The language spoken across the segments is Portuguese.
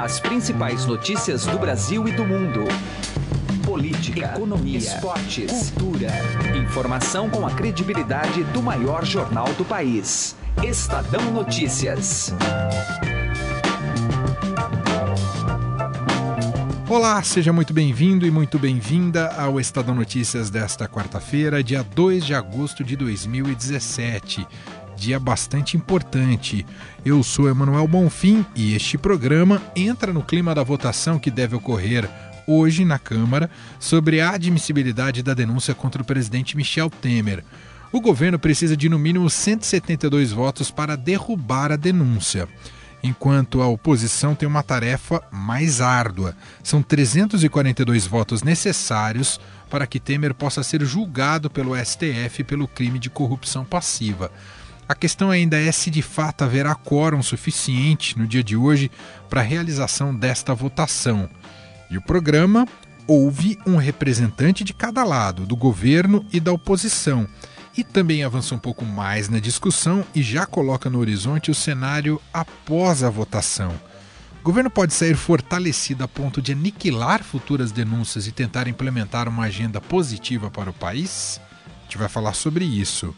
As principais notícias do Brasil e do mundo. Política, economia, esportes, cultura. Informação com a credibilidade do maior jornal do país. Estadão Notícias. Olá, seja muito bem-vindo e muito bem-vinda ao Estadão Notícias desta quarta-feira, dia 2 de agosto de 2017 dia bastante importante. Eu sou Emanuel Bonfim e este programa entra no clima da votação que deve ocorrer hoje na Câmara sobre a admissibilidade da denúncia contra o presidente Michel Temer. O governo precisa de no mínimo 172 votos para derrubar a denúncia, enquanto a oposição tem uma tarefa mais árdua. São 342 votos necessários para que Temer possa ser julgado pelo STF pelo crime de corrupção passiva. A questão ainda é se de fato haverá quórum suficiente no dia de hoje para a realização desta votação. E o programa houve um representante de cada lado, do governo e da oposição, e também avança um pouco mais na discussão e já coloca no horizonte o cenário após a votação. O governo pode sair fortalecido a ponto de aniquilar futuras denúncias e tentar implementar uma agenda positiva para o país? A gente vai falar sobre isso.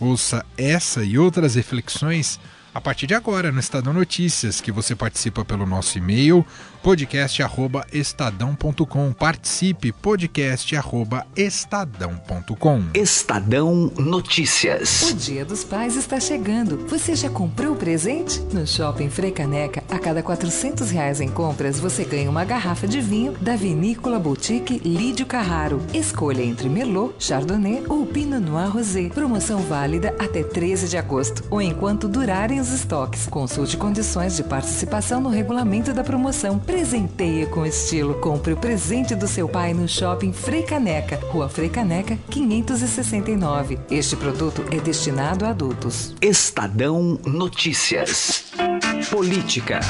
Ouça essa e outras reflexões a partir de agora no Estadão Notícias, que você participa pelo nosso e-mail podcast@estadão.com. Participe podcast@estadão.com. Estadão Notícias. O Dia dos Pais está chegando. Você já comprou o presente? No Shopping Frei Caneca, a cada 400 reais em compras, você ganha uma garrafa de vinho da Vinícola Boutique Lídio Carraro. Escolha entre Merlot, Chardonnay ou Pinot Noir Rosé. Promoção válida até 13 de agosto ou enquanto durarem os estoques. Consulte condições de participação no regulamento da promoção. Presenteie com estilo. Compre o presente do seu pai no Shopping Frei Caneca, Rua Frei Caneca, 569. Este produto é destinado a adultos. Estadão Notícias. Política.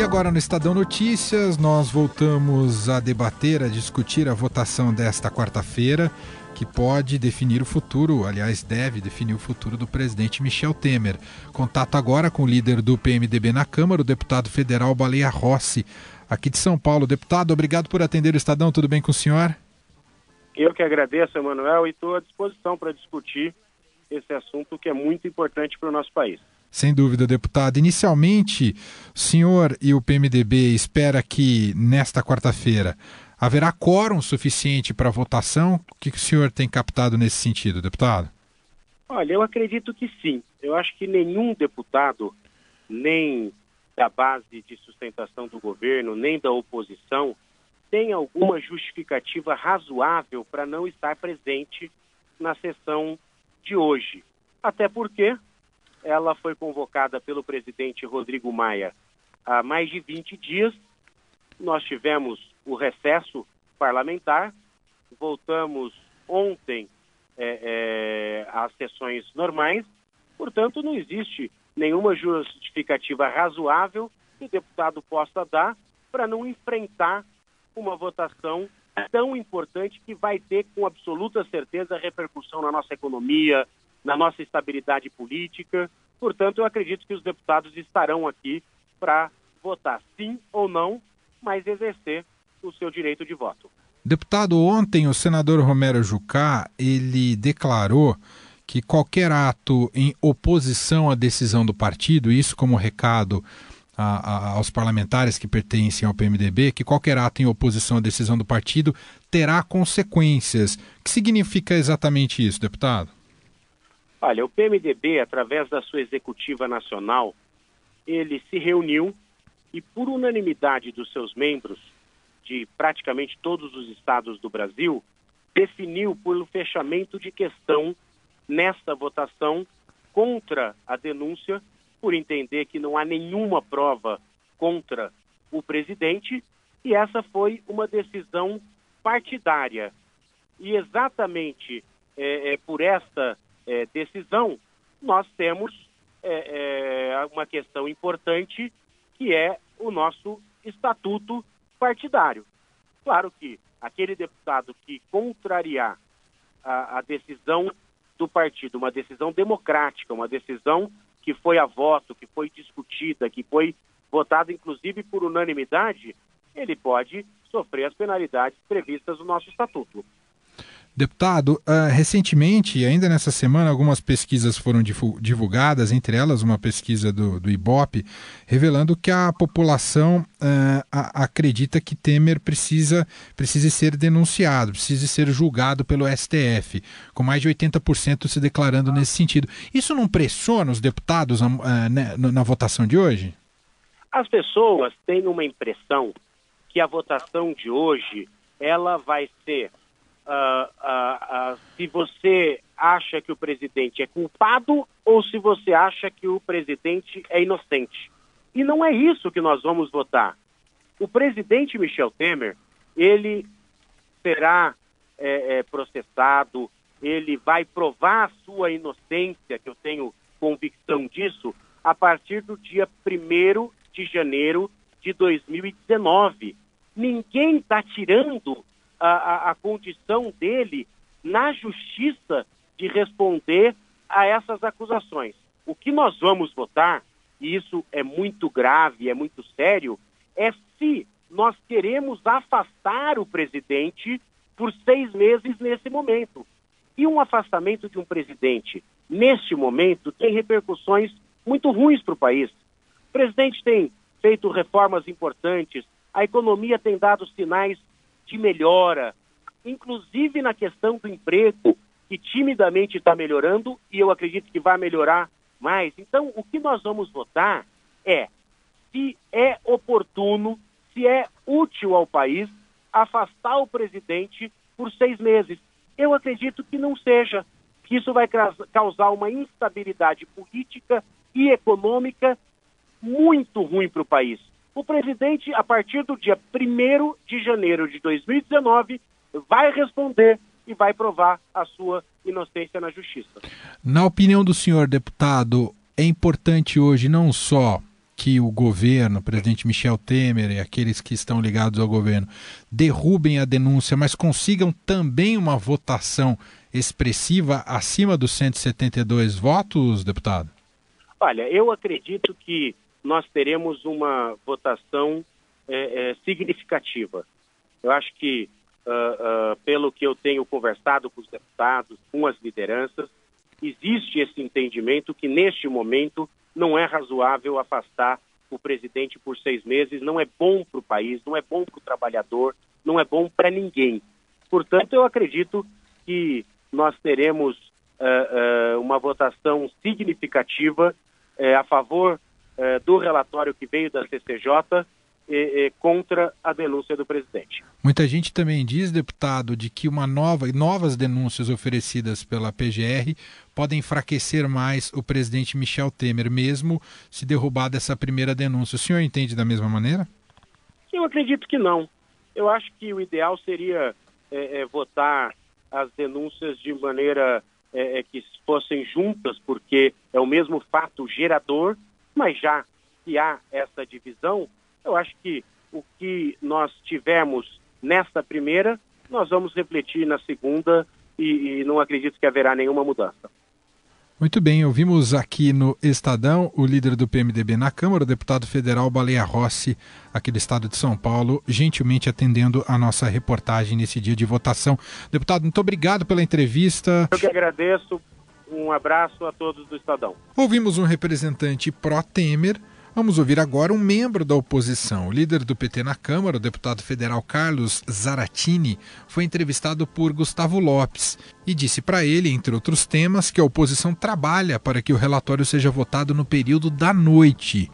E agora no Estadão Notícias, nós voltamos a debater, a discutir a votação desta quarta-feira, que pode definir o futuro, aliás, deve definir o futuro do presidente Michel Temer. Contato agora com o líder do PMDB na Câmara, o deputado federal Baleia Rossi, aqui de São Paulo. Deputado, obrigado por atender o Estadão, tudo bem com o senhor? Eu que agradeço, Emanuel, e estou à disposição para discutir esse assunto que é muito importante para o nosso país. Sem dúvida, deputado. Inicialmente, o senhor e o PMDB espera que nesta quarta-feira haverá quórum suficiente para votação? O que o senhor tem captado nesse sentido, deputado? Olha, eu acredito que sim. Eu acho que nenhum deputado, nem da base de sustentação do governo, nem da oposição, tem alguma justificativa razoável para não estar presente na sessão de hoje. Até porque ela foi convocada pelo presidente Rodrigo Maia há mais de 20 dias. Nós tivemos o recesso parlamentar, voltamos ontem é, é, às sessões normais, portanto, não existe nenhuma justificativa razoável que o deputado possa dar para não enfrentar uma votação tão importante que vai ter com absoluta certeza repercussão na nossa economia, na nossa estabilidade política. Portanto, eu acredito que os deputados estarão aqui para votar sim ou não, mas exercer o seu direito de voto. Deputado, ontem o senador Romero Jucá, ele declarou que qualquer ato em oposição à decisão do partido, isso como recado a, a, aos parlamentares que pertencem ao PMDB, que qualquer ato em oposição à decisão do partido terá consequências. O que significa exatamente isso, deputado? Olha, o PMDB, através da sua executiva nacional, ele se reuniu e, por unanimidade dos seus membros, de praticamente todos os estados do Brasil, definiu pelo fechamento de questão nesta votação contra a denúncia, por entender que não há nenhuma prova contra o presidente, e essa foi uma decisão partidária. E exatamente é, é, por esta é, decisão, nós temos é, é, uma questão importante que é o nosso estatuto partidário. Claro que aquele deputado que contrariar a, a decisão do partido, uma decisão democrática, uma decisão que foi a voto, que foi discutida, que foi votada inclusive por unanimidade, ele pode sofrer as penalidades previstas no nosso estatuto. Deputado, uh, recentemente, ainda nessa semana, algumas pesquisas foram divulgadas, entre elas uma pesquisa do, do IBOP, revelando que a população uh, a, acredita que Temer precisa, precisa ser denunciado, precisa ser julgado pelo STF, com mais de 80% se declarando nesse sentido. Isso não pressiona os deputados uh, né, na votação de hoje? As pessoas têm uma impressão que a votação de hoje ela vai ser uh, se você acha que o presidente é culpado ou se você acha que o presidente é inocente. E não é isso que nós vamos votar. O presidente Michel Temer, ele será é, é, processado, ele vai provar a sua inocência, que eu tenho convicção disso, a partir do dia 1 de janeiro de 2019. Ninguém está tirando a, a, condição dele na justiça de responder a essas acusações. O que nós vamos votar, e isso é muito grave, é muito sério, é se nós queremos afastar o presidente por seis meses nesse momento. E um afastamento de um presidente neste momento tem repercussões muito ruins para o país. O presidente tem feito reformas importantes, a economia tem dado sinais de melhora, inclusive na questão do emprego, que timidamente está melhorando e eu acredito que vai melhorar mais. Então, o que nós vamos votar é se é oportuno, se é útil ao país afastar o presidente por seis meses. Eu acredito que não seja, que isso vai causar uma instabilidade política e econômica muito ruim para o país. O presidente, a partir do dia 1 de janeiro de 2019, vai responder e vai provar a sua inocência na justiça. Na opinião do senhor deputado, é importante hoje não só que o governo, o presidente Michel Temer e aqueles que estão ligados ao governo derrubem a denúncia, mas consigam também uma votação expressiva acima dos 172 votos, deputado? Olha, eu acredito que nós teremos uma votação é, é, significativa. Eu acho que, uh, uh, pelo que eu tenho conversado com os deputados, com as lideranças, existe esse entendimento que, neste momento, não é razoável afastar o presidente por seis meses, não é bom para o país, não é bom para o trabalhador, não é bom para ninguém. Portanto, eu acredito que nós teremos uh, uma votação significativa a favor eh, do relatório que veio da CCJ contra a denúncia do presidente. Muita gente também diz, deputado, de que uma nova novas denúncias oferecidas pela PGR podem enfraquecer mais o presidente Michel Temer, mesmo se derrubada essa primeira denúncia. O senhor entende da mesma maneira? Eu acredito que não. Eu acho que o ideal seria é, é, votar as denúncias de maneira é, que fossem juntas, porque é o mesmo fato gerador mas já que há essa divisão, eu acho que o que nós tivemos nesta primeira, nós vamos refletir na segunda e, e não acredito que haverá nenhuma mudança. Muito bem, ouvimos aqui no Estadão o líder do PMDB na Câmara, o deputado federal Baleia Rossi, aqui do estado de São Paulo, gentilmente atendendo a nossa reportagem nesse dia de votação. Deputado, muito obrigado pela entrevista. Eu que agradeço. Um abraço a todos do Estadão. Ouvimos um representante pró-Temer. Vamos ouvir agora um membro da oposição. O líder do PT na Câmara, o deputado federal Carlos Zaratini, foi entrevistado por Gustavo Lopes e disse para ele, entre outros temas, que a oposição trabalha para que o relatório seja votado no período da noite.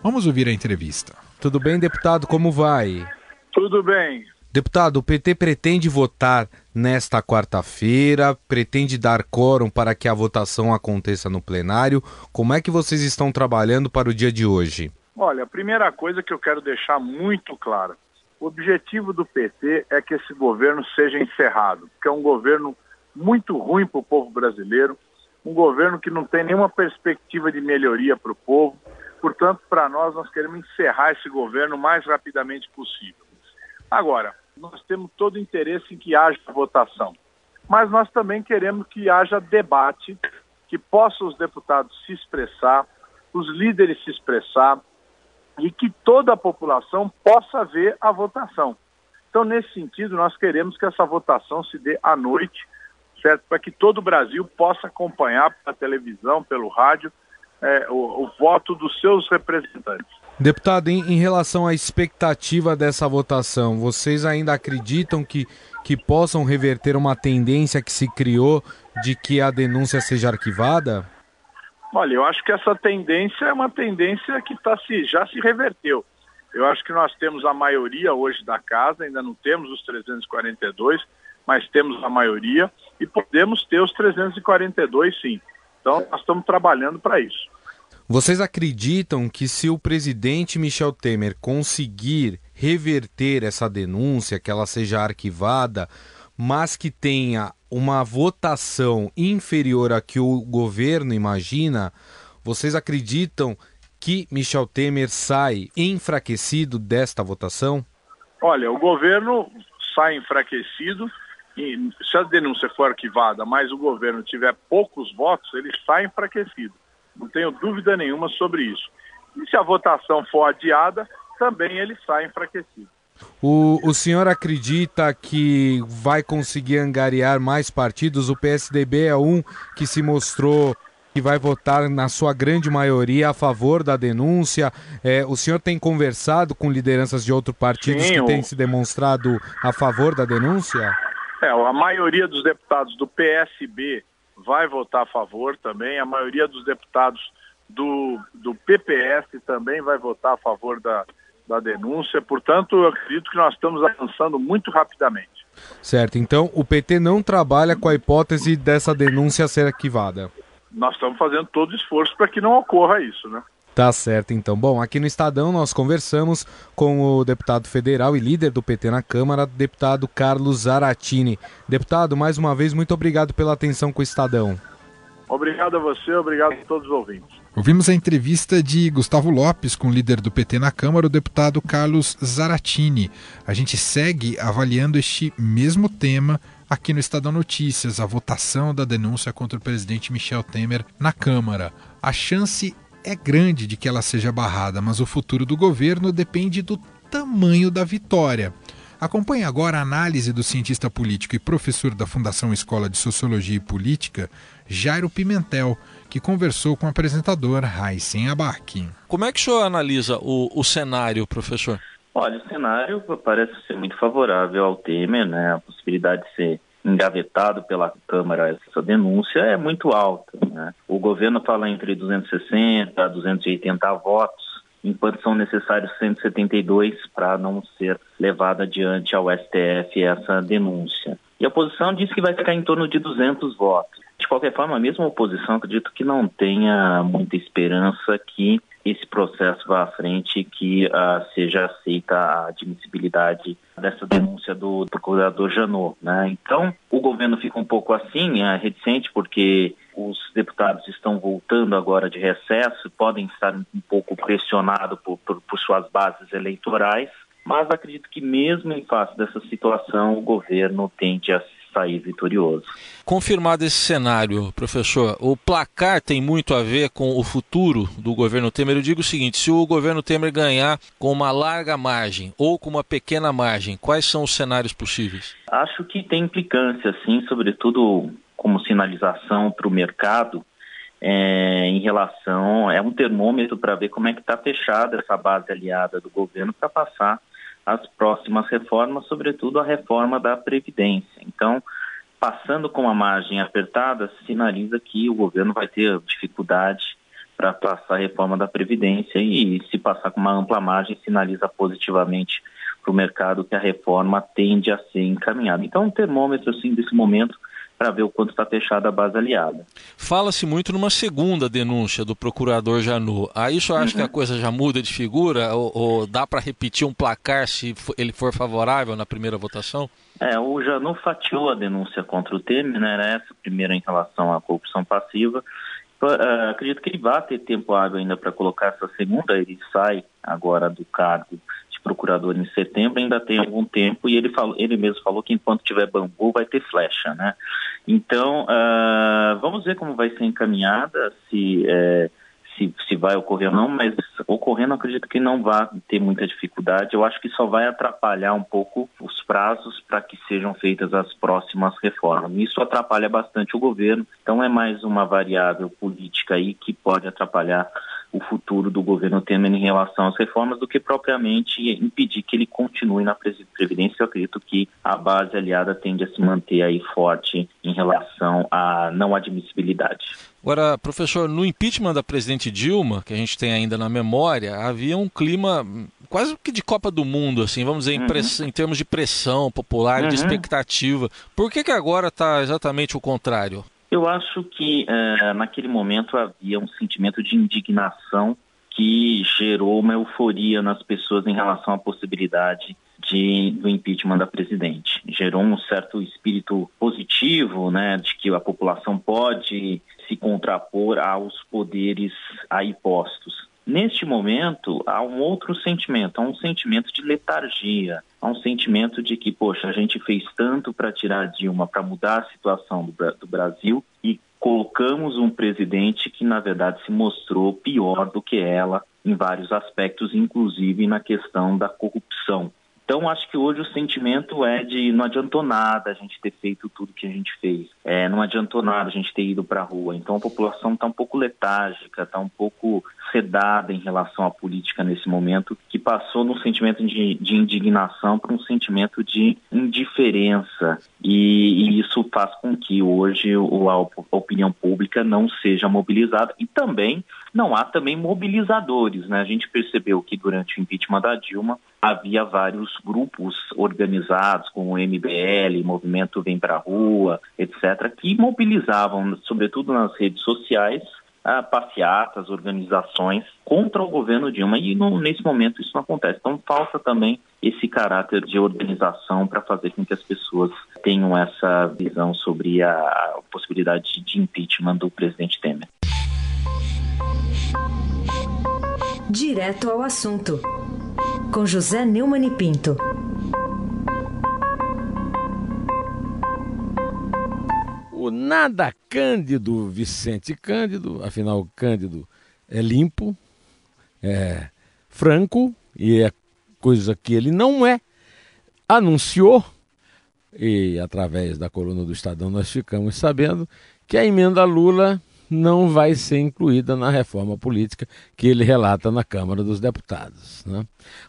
Vamos ouvir a entrevista. Tudo bem, deputado? Como vai? Tudo bem. Deputado, o PT pretende votar nesta quarta-feira, pretende dar quórum para que a votação aconteça no plenário. Como é que vocês estão trabalhando para o dia de hoje? Olha, a primeira coisa que eu quero deixar muito clara: o objetivo do PT é que esse governo seja encerrado, que é um governo muito ruim para o povo brasileiro, um governo que não tem nenhuma perspectiva de melhoria para o povo. Portanto, para nós, nós queremos encerrar esse governo o mais rapidamente possível. Agora, nós temos todo interesse em que haja votação. mas nós também queremos que haja debate, que possam os deputados se expressar, os líderes se expressar e que toda a população possa ver a votação. Então, nesse sentido, nós queremos que essa votação se dê à noite, certo? Para que todo o Brasil possa acompanhar pela televisão, pelo rádio, é, o, o, voto dos seus representantes. Deputado, em, em, relação à expectativa dessa votação, vocês ainda acreditam que, que possam reverter uma tendência que se criou de que a denúncia seja arquivada? Olha, eu acho que essa tendência é uma tendência que tá se, já se reverteu. Eu acho que nós temos a maioria hoje da casa, ainda não temos os 342, mas temos a maioria e podemos ter os 342 sim. Então, nós estamos trabalhando para isso. Vocês acreditam que se o presidente Michel Temer conseguir reverter essa denúncia, que ela seja arquivada, mas que tenha uma votação inferior à que o governo imagina, vocês acreditam que Michel Temer sai enfraquecido desta votação? Olha, o governo sai enfraquecido e se a denúncia for arquivada, mas o governo tiver poucos votos, ele sai enfraquecido. Não tenho dúvida nenhuma sobre isso. E se a votação for adiada, também ele sai enfraquecido. O, o senhor acredita que vai conseguir angariar mais partidos? O PSDB é um que se mostrou que vai votar na sua grande maioria a favor da denúncia. É, o senhor tem conversado com lideranças de outros partidos Sim, que têm se demonstrado a favor da denúncia? É, a maioria dos deputados do PSB vai votar a favor também, a maioria dos deputados do, do PPS também vai votar a favor da, da denúncia. Portanto, eu acredito que nós estamos avançando muito rapidamente. Certo, então o PT não trabalha com a hipótese dessa denúncia ser arquivada. Nós estamos fazendo todo o esforço para que não ocorra isso, né? Tá certo, então. Bom, aqui no Estadão nós conversamos com o deputado federal e líder do PT na Câmara, deputado Carlos Zaratini. Deputado, mais uma vez, muito obrigado pela atenção com o Estadão. Obrigado a você, obrigado a todos os ouvintes. Ouvimos a entrevista de Gustavo Lopes com o líder do PT na Câmara, o deputado Carlos Zaratini. A gente segue avaliando este mesmo tema aqui no Estadão Notícias, a votação da denúncia contra o presidente Michel Temer na Câmara. A chance é grande de que ela seja barrada, mas o futuro do governo depende do tamanho da vitória. Acompanhe agora a análise do cientista político e professor da Fundação Escola de Sociologia e Política, Jairo Pimentel, que conversou com o apresentador Raíssen Abac. Como é que o senhor analisa o, o cenário, professor? Olha, o cenário parece ser muito favorável ao Temer, né? A possibilidade de ser engavetado pela Câmara essa denúncia é muito alta. Né? O governo fala entre 260 a 280 votos, enquanto são necessários 172 para não ser levada adiante ao STF essa denúncia. E a oposição diz que vai ficar em torno de 200 votos. De qualquer forma, mesmo a oposição acredito que não tenha muita esperança que esse processo vá à frente e que uh, seja aceita a admissibilidade dessa denúncia do procurador Janot. Né? Então, o governo fica um pouco assim, é, reticente, porque os deputados estão voltando agora de recesso, podem estar um pouco pressionados por, por, por suas bases eleitorais, mas acredito que mesmo em face dessa situação, o governo tende a sair vitorioso. Confirmado esse cenário, professor, o placar tem muito a ver com o futuro do governo Temer. Eu digo o seguinte: se o governo Temer ganhar com uma larga margem ou com uma pequena margem, quais são os cenários possíveis? Acho que tem implicância, sim, sobretudo como sinalização para o mercado. É, em relação, é um termômetro para ver como é que está fechada essa base aliada do governo para passar as próximas reformas, sobretudo a reforma da Previdência. Então, passando com a margem apertada, sinaliza que o governo vai ter dificuldade para passar a reforma da Previdência e, se passar com uma ampla margem, sinaliza positivamente para o mercado que a reforma tende a ser encaminhada. Então, um termômetro, assim, desse momento, para ver o quanto está fechada a base aliada. Fala-se muito numa segunda denúncia do procurador Janot. Aí isso acha uhum. que a coisa já muda de figura? Ou, ou dá para repetir um placar se ele for favorável na primeira votação? É, o Janot fatiou a denúncia contra o Temer, né? Era essa primeira em relação à corrupção passiva. Uh, acredito que ele vai ter tempo hábil ainda para colocar essa segunda. Ele sai agora do cargo vice-procurador em setembro, ainda tem algum tempo, e ele, falou, ele mesmo falou que enquanto tiver bambu vai ter flecha, né? Então, uh, vamos ver como vai ser encaminhada, se, é, se, se vai ocorrer ou não, mas ocorrendo acredito que não vai ter muita dificuldade. Eu acho que só vai atrapalhar um pouco os prazos para que sejam feitas as próximas reformas. Isso atrapalha bastante o governo, então é mais uma variável política aí que pode atrapalhar o futuro do governo Temer em relação às reformas do que propriamente impedir que ele continue na Previdência. Eu acredito que a base aliada tende a se manter aí forte em relação à não admissibilidade. Agora, professor, no impeachment da presidente Dilma, que a gente tem ainda na memória, havia um clima quase que de Copa do Mundo, assim, vamos dizer, em, uhum. em termos de pressão popular, uhum. de expectativa. Por que, que agora está exatamente o contrário? Eu acho que é, naquele momento havia um sentimento de indignação que gerou uma euforia nas pessoas em relação à possibilidade de, do impeachment da presidente. Gerou um certo espírito positivo, né, de que a população pode se contrapor aos poderes aí postos. Neste momento, há um outro sentimento, há um sentimento de letargia, há um sentimento de que, poxa, a gente fez tanto para tirar Dilma, para mudar a situação do, do Brasil e colocamos um presidente que, na verdade, se mostrou pior do que ela em vários aspectos, inclusive na questão da corrupção. Então, acho que hoje o sentimento é de não adiantou nada a gente ter feito tudo que a gente fez, é, não adiantou nada a gente ter ido para a rua. Então, a população está um pouco letárgica, está um pouco sedada em relação à política nesse momento, que passou de um sentimento de, de indignação para um sentimento de indiferença. E, e, isso faz com que hoje a opinião pública não seja mobilizada e também não há também mobilizadores. Né? A gente percebeu que durante o impeachment da Dilma havia vários grupos organizados, como o MBL, Movimento Vem Pra Rua, etc., que mobilizavam, sobretudo nas redes sociais, a passeatas, organizações contra o governo Dilma e no, nesse momento isso não acontece. Então falta também esse caráter de organização para fazer com que as pessoas tenham essa visão sobre a, a possibilidade de impeachment do presidente Temer. Direto ao assunto, com José Neumann e Pinto. O nada cândido Vicente Cândido, afinal, Cândido é limpo, é franco e é coisa que ele não é, anunciou, e através da coluna do Estadão nós ficamos sabendo, que a emenda Lula não vai ser incluída na reforma política que ele relata na Câmara dos Deputados. Né?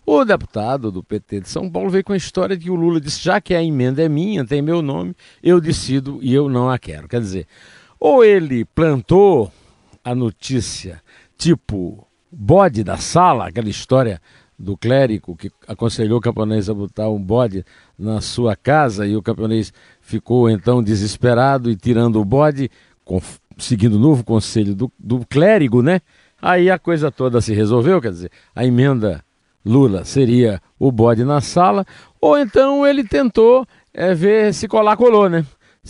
O deputado do PT de São Paulo veio com a história de que o Lula disse: já que a emenda é minha, tem meu nome, eu decido e eu não a quero. Quer dizer, ou ele plantou a notícia tipo bode da sala, aquela história do clérigo que aconselhou o camponês a botar um bode na sua casa e o camponês ficou então desesperado e tirando o bode, seguindo o novo conselho do, do clérigo, né? Aí a coisa toda se resolveu, quer dizer, a emenda Lula seria o bode na sala, ou então ele tentou é, ver se colar, colou, né?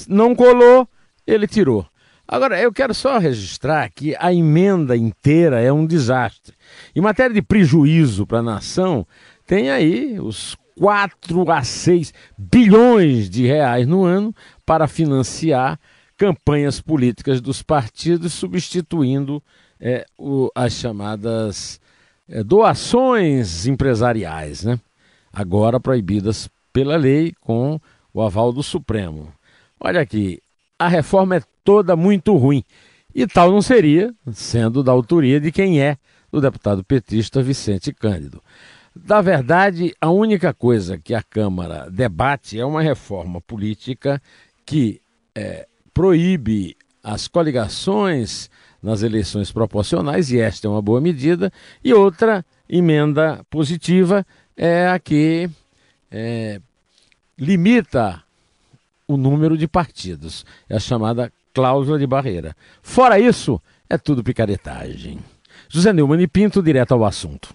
Não colou, ele tirou. Agora, eu quero só registrar que a emenda inteira é um desastre. Em matéria de prejuízo para a nação, tem aí os 4 a 6 bilhões de reais no ano para financiar campanhas políticas dos partidos, substituindo é, o, as chamadas é, doações empresariais, né? agora proibidas pela lei com o aval do Supremo. Olha aqui, a reforma é toda muito ruim. E tal não seria, sendo da autoria de quem é, o deputado petista Vicente Cândido. Da verdade, a única coisa que a Câmara debate é uma reforma política que é, proíbe as coligações nas eleições proporcionais, e esta é uma boa medida, e outra emenda positiva é a que é, limita o número de partidos, é a chamada cláusula de barreira. Fora isso, é tudo picaretagem. José Neumann e Pinto, direto ao assunto.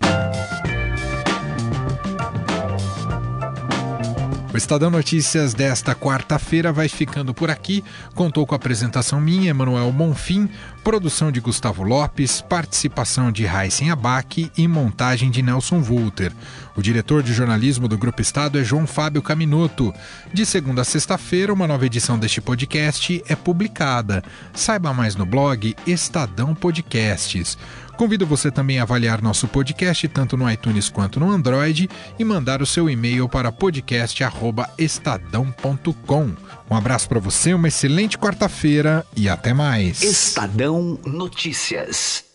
Estadão Notícias desta quarta-feira vai ficando por aqui. Contou com a apresentação minha, Emanuel Monfim, produção de Gustavo Lopes, participação de Raíssen Abac e montagem de Nelson Volter. O diretor de jornalismo do Grupo Estado é João Fábio Caminoto. De segunda a sexta-feira, uma nova edição deste podcast é publicada. Saiba mais no blog Estadão Podcasts. Convido você também a avaliar nosso podcast tanto no iTunes quanto no Android e mandar o seu e-mail para podcast@estadão.com. Um abraço para você, uma excelente quarta-feira e até mais. Estadão Notícias.